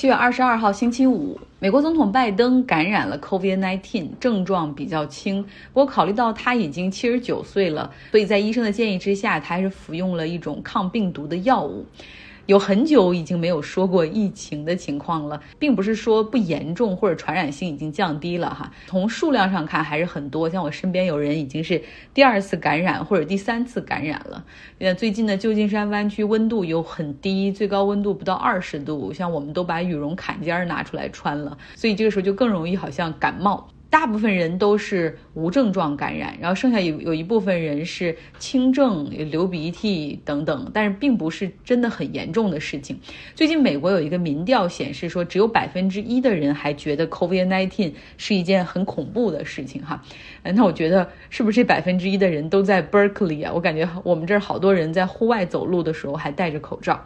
七月二十二号星期五，美国总统拜登感染了 COVID-19，症状比较轻。不过考虑到他已经七十九岁了，所以在医生的建议之下，他还是服用了一种抗病毒的药物。有很久已经没有说过疫情的情况了，并不是说不严重或者传染性已经降低了哈。从数量上看还是很多，像我身边有人已经是第二次感染或者第三次感染了。那最近的旧金山湾区温度又很低，最高温度不到二十度，像我们都把羽绒坎肩拿出来穿了，所以这个时候就更容易好像感冒。大部分人都是无症状感染，然后剩下有有一部分人是轻症，流鼻涕等等，但是并不是真的很严重的事情。最近美国有一个民调显示说，只有百分之一的人还觉得 COVID-19 是一件很恐怖的事情哈。那我觉得是不是这百分之一的人都在 Berkeley 啊？我感觉我们这儿好多人在户外走路的时候还戴着口罩。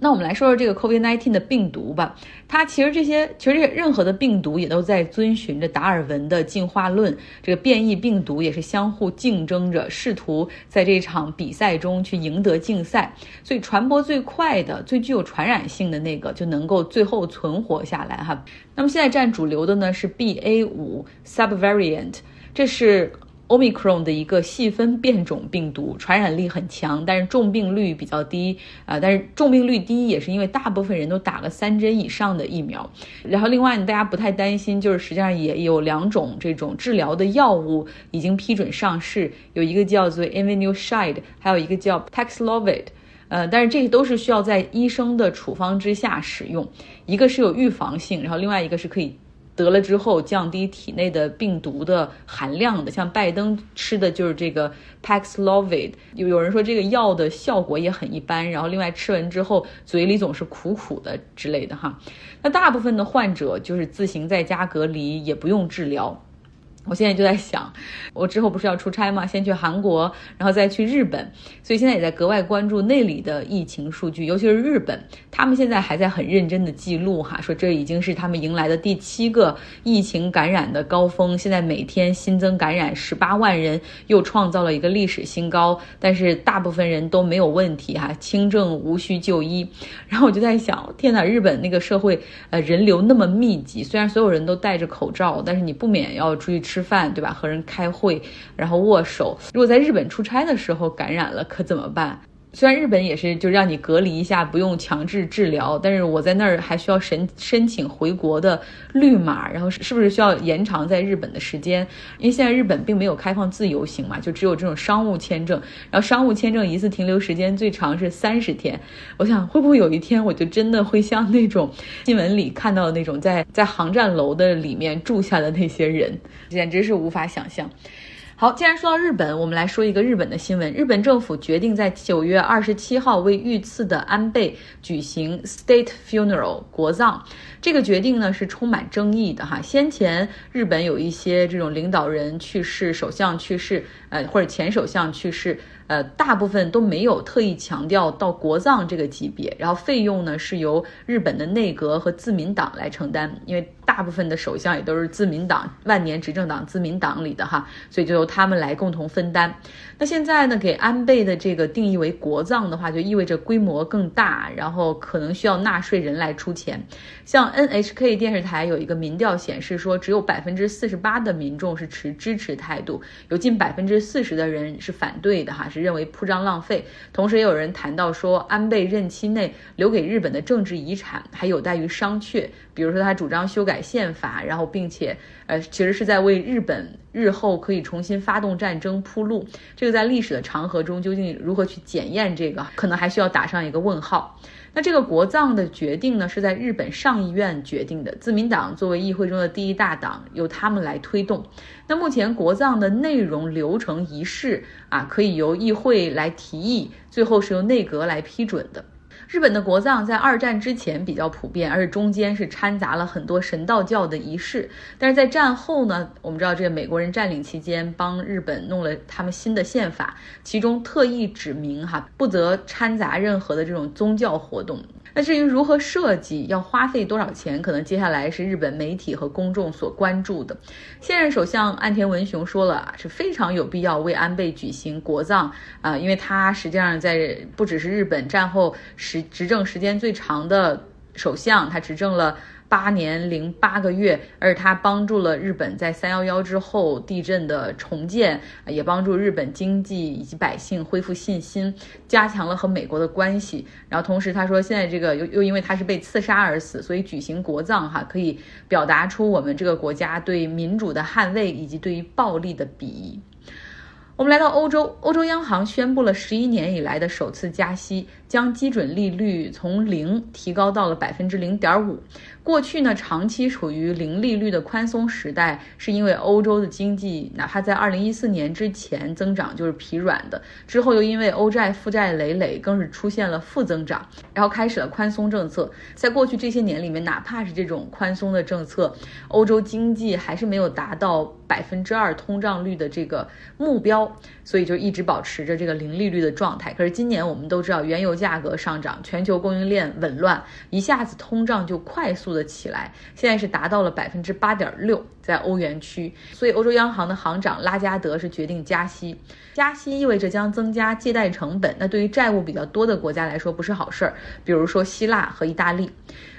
那我们来说说这个 COVID-19 的病毒吧。它其实这些其实任何的病毒也都在遵循着达尔文。的进化论，这个变异病毒也是相互竞争着，试图在这场比赛中去赢得竞赛。所以传播最快的、最具有传染性的那个，就能够最后存活下来哈。那么现在占主流的呢是 BA 五 subvariant，这是。Omicron 的一个细分变种病毒，传染力很强，但是重病率比较低啊。但是重病率低也是因为大部分人都打了三针以上的疫苗。然后另外呢，大家不太担心，就是实际上也有两种这种治疗的药物已经批准上市，有一个叫做 e v a n u s h i d e 还有一个叫 Paxlovid。呃，但是这些都是需要在医生的处方之下使用，一个是有预防性，然后另外一个是可以。得了之后降低体内的病毒的含量的，像拜登吃的就是这个 Paxlovid，有有人说这个药的效果也很一般，然后另外吃完之后嘴里总是苦苦的之类的哈。那大部分的患者就是自行在家隔离，也不用治疗。我现在就在想，我之后不是要出差吗？先去韩国，然后再去日本，所以现在也在格外关注那里的疫情数据，尤其是日本，他们现在还在很认真的记录哈，说这已经是他们迎来的第七个疫情感染的高峰，现在每天新增感染十八万人，又创造了一个历史新高，但是大部分人都没有问题哈，轻症无需就医。然后我就在想，天哪，日本那个社会呃人流那么密集，虽然所有人都戴着口罩，但是你不免要出去吃。吃饭对吧？和人开会，然后握手。如果在日本出差的时候感染了，可怎么办？虽然日本也是就让你隔离一下，不用强制治疗，但是我在那儿还需要申申请回国的绿码，然后是不是需要延长在日本的时间？因为现在日本并没有开放自由行嘛，就只有这种商务签证，然后商务签证一次停留时间最长是三十天。我想会不会有一天我就真的会像那种新闻里看到的那种在在航站楼的里面住下的那些人，简直是无法想象。好，既然说到日本，我们来说一个日本的新闻。日本政府决定在九月二十七号为遇刺的安倍举行 state funeral 国葬。这个决定呢是充满争议的哈。先前日本有一些这种领导人去世、首相去世，呃或者前首相去世。呃，大部分都没有特意强调到国葬这个级别，然后费用呢是由日本的内阁和自民党来承担，因为大部分的首相也都是自民党万年执政党自民党里的哈，所以就他们来共同分担。那现在呢，给安倍的这个定义为国葬的话，就意味着规模更大，然后可能需要纳税人来出钱。像 NHK 电视台有一个民调显示说，只有百分之四十八的民众是持支持态度，有近百分之四十的人是反对的哈。是认为铺张浪费，同时也有人谈到说，安倍任期内留给日本的政治遗产还有待于商榷。比如说，他主张修改宪法，然后并且，呃，其实是在为日本日后可以重新发动战争铺路。这个在历史的长河中究竟如何去检验这个，可能还需要打上一个问号。那这个国葬的决定呢，是在日本上议院决定的。自民党作为议会中的第一大党，由他们来推动。那目前国葬的内容、流程、仪式啊，可以由议会来提议，最后是由内阁来批准的。日本的国葬在二战之前比较普遍，而且中间是掺杂了很多神道教的仪式。但是在战后呢，我们知道这美国人占领期间帮日本弄了他们新的宪法，其中特意指明哈，不得掺杂任何的这种宗教活动。那至于如何设计，要花费多少钱，可能接下来是日本媒体和公众所关注的。现任首相岸田文雄说了，是非常有必要为安倍举行国葬啊，因为他实际上在不只是日本战后时执政时间最长的。首相，他执政了。八年零八个月，而他帮助了日本在三幺幺之后地震的重建，也帮助日本经济以及百姓恢复信心，加强了和美国的关系。然后同时他说，现在这个又又因为他是被刺杀而死，所以举行国葬哈，可以表达出我们这个国家对民主的捍卫以及对于暴力的鄙夷。我们来到欧洲，欧洲央行宣布了十一年以来的首次加息，将基准利率从零提高到了百分之零点五。过去呢，长期处于零利率的宽松时代，是因为欧洲的经济哪怕在二零一四年之前增长就是疲软的，之后又因为欧债负债累累，更是出现了负增长，然后开始了宽松政策。在过去这些年里面，哪怕是这种宽松的政策，欧洲经济还是没有达到百分之二通胀率的这个目标，所以就一直保持着这个零利率的状态。可是今年我们都知道，原油价格上涨，全球供应链紊乱，一下子通胀就快速。的起来，现在是达到了百分之八点六，在欧元区，所以欧洲央行的行长拉加德是决定加息。加息意味着将增加借贷成本，那对于债务比较多的国家来说不是好事儿，比如说希腊和意大利。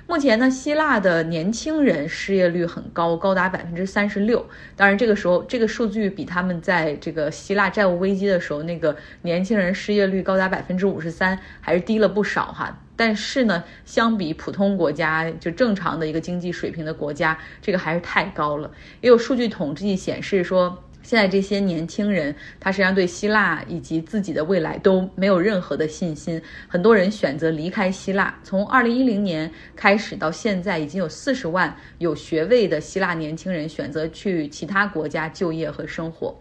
目前呢，希腊的年轻人失业率很高，高达百分之三十六。当然，这个时候这个数据比他们在这个希腊债务危机的时候那个年轻人失业率高达百分之五十三还是低了不少哈。但是呢，相比普通国家就正常的一个经济水平的国家，这个还是太高了。也有数据统计显示说。现在这些年轻人，他实际上对希腊以及自己的未来都没有任何的信心。很多人选择离开希腊。从二零一零年开始到现在，已经有四十万有学位的希腊年轻人选择去其他国家就业和生活。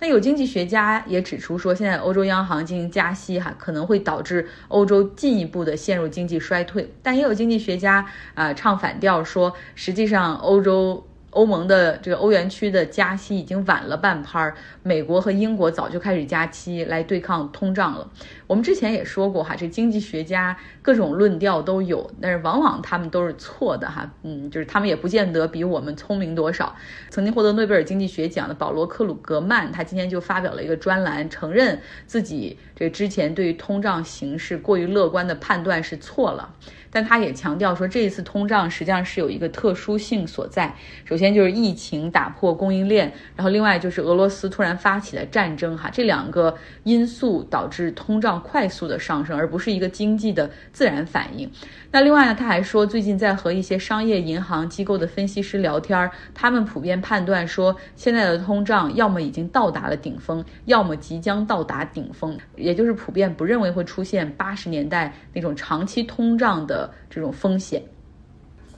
那有经济学家也指出说，现在欧洲央行进行加息，哈，可能会导致欧洲进一步的陷入经济衰退。但也有经济学家啊唱反调说，实际上欧洲。欧盟的这个欧元区的加息已经晚了半拍儿，美国和英国早就开始加息来对抗通胀了。我们之前也说过哈，这经济学家各种论调都有，但是往往他们都是错的哈。嗯，就是他们也不见得比我们聪明多少。曾经获得诺贝尔经济学奖的保罗·克鲁格曼，他今天就发表了一个专栏，承认自己这之前对于通胀形势过于乐观的判断是错了。但他也强调说，这一次通胀实际上是有一个特殊性所在。首先就是疫情打破供应链，然后另外就是俄罗斯突然发起了战争，哈，这两个因素导致通胀快速的上升，而不是一个经济的自然反应。那另外呢，他还说，最近在和一些商业银行机构的分析师聊天，他们普遍判断说，现在的通胀要么已经到达了顶峰，要么即将到达顶峰，也就是普遍不认为会出现八十年代那种长期通胀的。这种风险。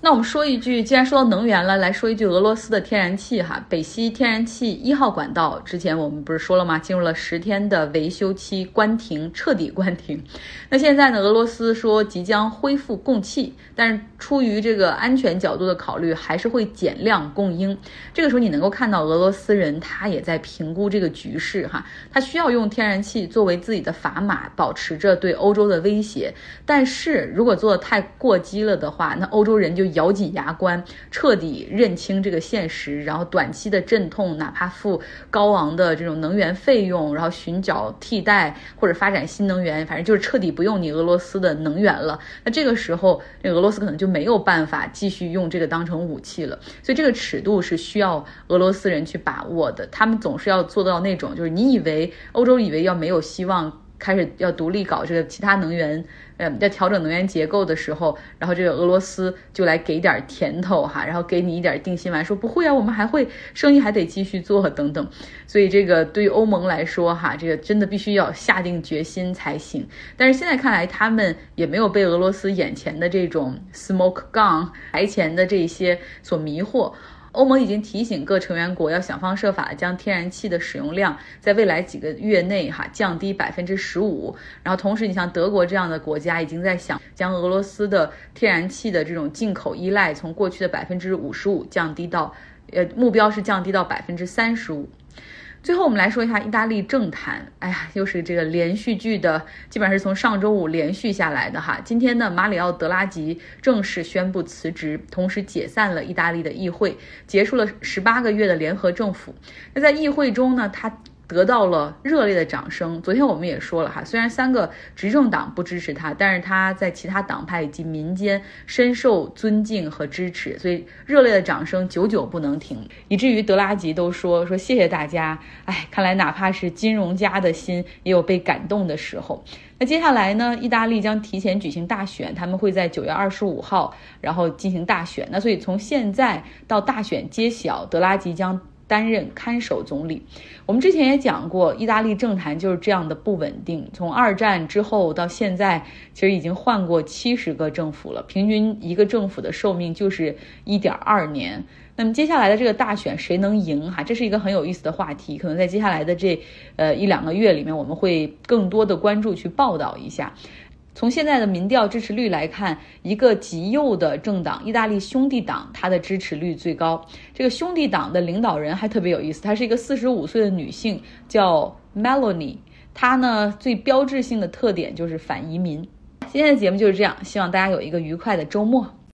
那我们说一句，既然说到能源了，来说一句俄罗斯的天然气哈，北溪天然气一号管道，之前我们不是说了吗？进入了十天的维修期，关停，彻底关停。那现在呢？俄罗斯说即将恢复供气，但是出于这个安全角度的考虑，还是会减量供应。这个时候你能够看到俄罗斯人他也在评估这个局势哈，他需要用天然气作为自己的砝码，保持着对欧洲的威胁。但是如果做的太过激了的话，那欧洲人就。咬紧牙关，彻底认清这个现实，然后短期的阵痛，哪怕付高昂的这种能源费用，然后寻找替代或者发展新能源，反正就是彻底不用你俄罗斯的能源了。那这个时候，那俄罗斯可能就没有办法继续用这个当成武器了。所以这个尺度是需要俄罗斯人去把握的。他们总是要做到那种，就是你以为欧洲以为要没有希望。开始要独立搞这个其他能源，呃，要调整能源结构的时候，然后这个俄罗斯就来给点甜头哈，然后给你一点定心丸，说不会啊，我们还会生意还得继续做等等。所以这个对于欧盟来说哈，这个真的必须要下定决心才行。但是现在看来，他们也没有被俄罗斯眼前的这种 smoke gun 台前的这些所迷惑。欧盟已经提醒各成员国要想方设法将天然气的使用量在未来几个月内哈降低百分之十五。然后同时，你像德国这样的国家已经在想将俄罗斯的天然气的这种进口依赖从过去的百分之五十五降低到，呃，目标是降低到百分之三十五。最后，我们来说一下意大利政坛。哎呀，又是这个连续剧的，基本上是从上周五连续下来的哈。今天呢，马里奥·德拉吉正式宣布辞职，同时解散了意大利的议会，结束了十八个月的联合政府。那在议会中呢，他。得到了热烈的掌声。昨天我们也说了哈，虽然三个执政党不支持他，但是他在其他党派以及民间深受尊敬和支持，所以热烈的掌声久久不能停，以至于德拉吉都说说谢谢大家。哎，看来哪怕是金融家的心也有被感动的时候。那接下来呢，意大利将提前举行大选，他们会在九月二十五号然后进行大选。那所以从现在到大选揭晓，德拉吉将。担任看守总理，我们之前也讲过，意大利政坛就是这样的不稳定。从二战之后到现在，其实已经换过七十个政府了，平均一个政府的寿命就是一点二年。那么接下来的这个大选谁能赢？哈，这是一个很有意思的话题，可能在接下来的这呃一两个月里面，我们会更多的关注去报道一下。从现在的民调支持率来看，一个极右的政党——意大利兄弟党，它的支持率最高。这个兄弟党的领导人还特别有意思，她是一个四十五岁的女性，叫 melonie。她呢最标志性的特点就是反移民。今天的节目就是这样，希望大家有一个愉快的周末。